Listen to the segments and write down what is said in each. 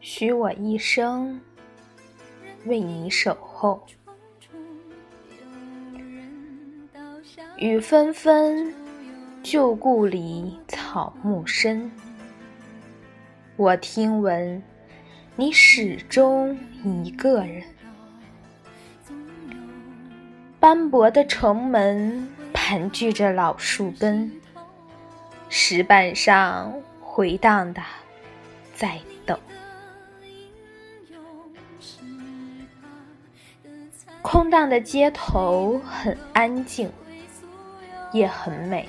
许我一生为你守候，雨纷纷，旧故里草木深。我听闻你始终一个人，斑驳的城门盘踞着老树根，石板上回荡的在等。空荡的街头很安静，也很美。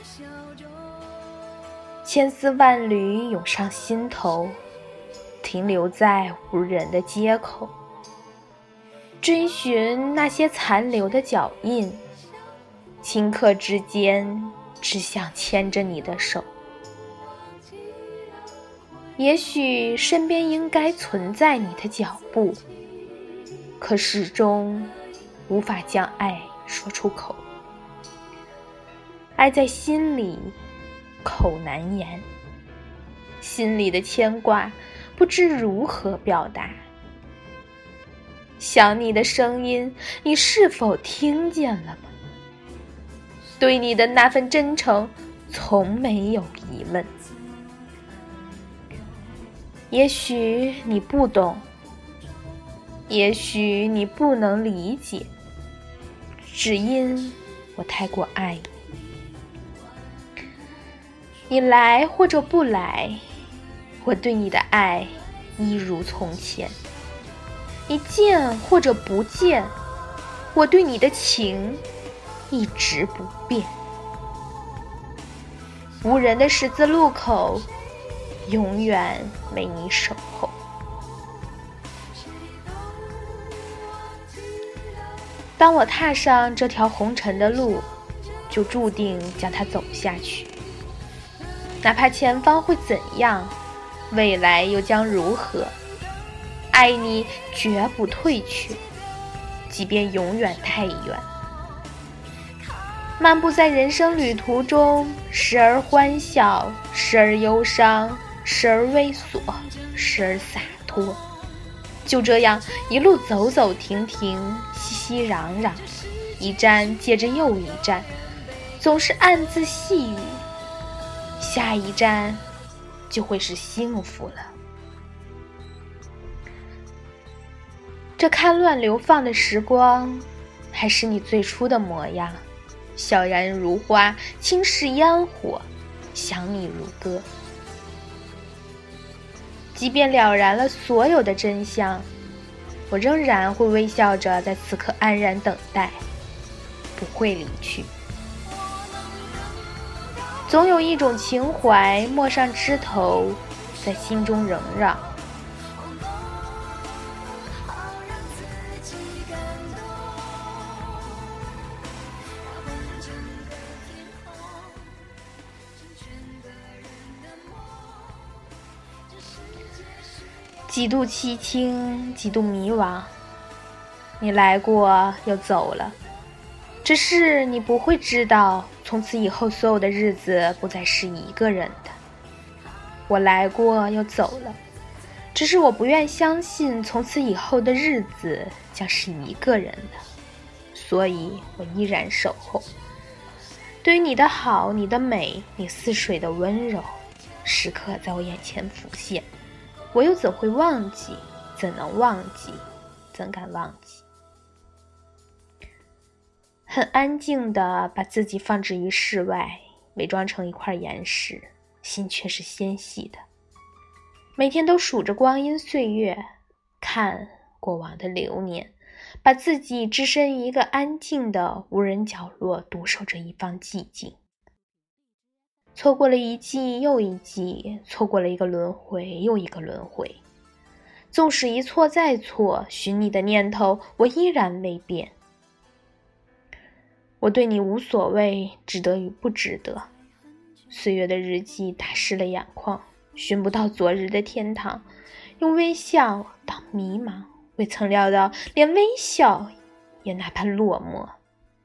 千丝万缕涌上心头，停留在无人的街口，追寻那些残留的脚印。顷刻之间，只想牵着你的手。也许身边应该存在你的脚步，可始终。无法将爱说出口，爱在心里，口难言。心里的牵挂，不知如何表达。想你的声音，你是否听见了吗？对你的那份真诚，从没有疑问。也许你不懂，也许你不能理解。只因我太过爱你，你来或者不来，我对你的爱一如从前；你见或者不见，我对你的情一直不变。无人的十字路口，永远为你守候。当我踏上这条红尘的路，就注定将它走下去。哪怕前方会怎样，未来又将如何，爱你绝不退却，即便永远太远。漫步在人生旅途中，时而欢笑，时而忧伤，时而猥琐，时而洒脱。就这样一路走走停停，熙熙攘攘，一站接着又一站，总是暗自细语。下一站就会是幸福了。这看乱流放的时光，还是你最初的模样，笑然如花，轻视烟火，想你如歌。即便了然了所有的真相，我仍然会微笑着在此刻安然等待，不会离去。总有一种情怀，陌上枝头，在心中萦绕。几度凄清，几度迷惘。你来过又走了，只是你不会知道，从此以后所有的日子不再是一个人的。我来过又走了，只是我不愿相信，从此以后的日子将是一个人的，所以我依然守候。对于你的好，你的美，你似水的温柔，时刻在我眼前浮现。我又怎会忘记？怎能忘记？怎敢忘记？很安静的把自己放置于室外，伪装成一块岩石，心却是纤细的。每天都数着光阴岁月，看过往的流年，把自己置身于一个安静的无人角落，独守着一方寂静。错过了一季又一季，错过了一个轮回又一个轮回。纵使一错再错，寻你的念头我依然未变。我对你无所谓，值得与不值得。岁月的日记打湿了眼眶，寻不到昨日的天堂。用微笑当迷茫，未曾料到连微笑也哪怕落寞。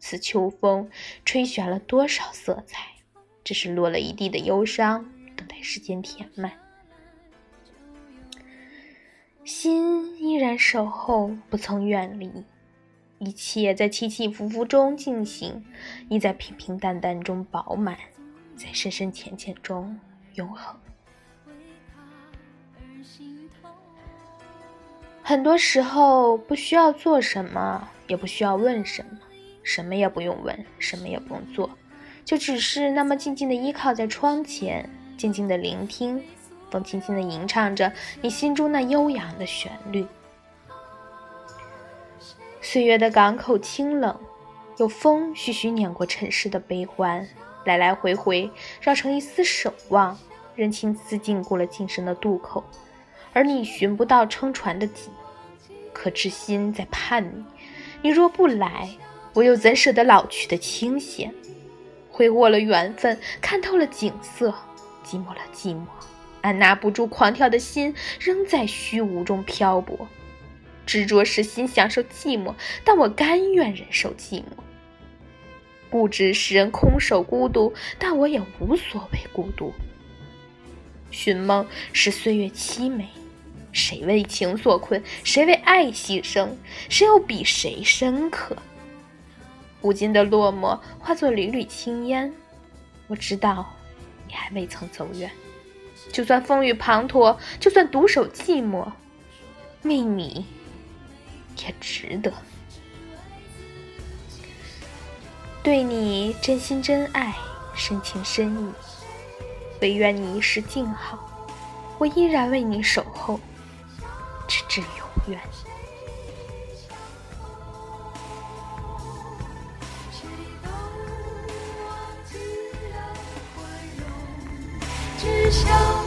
此秋风吹旋了多少色彩，只是落了一地的忧伤，等待时间填满。心依然守候，不曾远离。一切在起起伏伏中进行，亦在平平淡淡中饱满，在深深浅浅中永恒。很多时候，不需要做什么，也不需要问什么，什么也不用问，什么也不用做，就只是那么静静的依靠在窗前，静静的聆听，风轻轻的吟唱着你心中那悠扬的旋律。岁月的港口清冷，有风徐徐碾过尘世的悲欢，来来回回绕成一丝守望，任青丝禁锢了今生的渡口。而你寻不到撑船的底，可知心在盼你。你若不来，我又怎舍得老去的清闲？挥霍了缘分，看透了景色，寂寞了寂寞，按捺不住狂跳的心，仍在虚无中漂泊。执着使心享受寂寞，但我甘愿忍受寂寞。固执使人空守孤独，但我也无所谓孤独。寻梦使岁月凄美。谁为情所困？谁为爱牺牲？谁又比谁深刻？无尽的落寞化作缕缕青烟。我知道，你还未曾走远。就算风雨滂沱，就算独守寂寞，为你也值得。对你真心真爱，深情深意。唯愿你一世静好，我依然为你守候。直至永远。笑。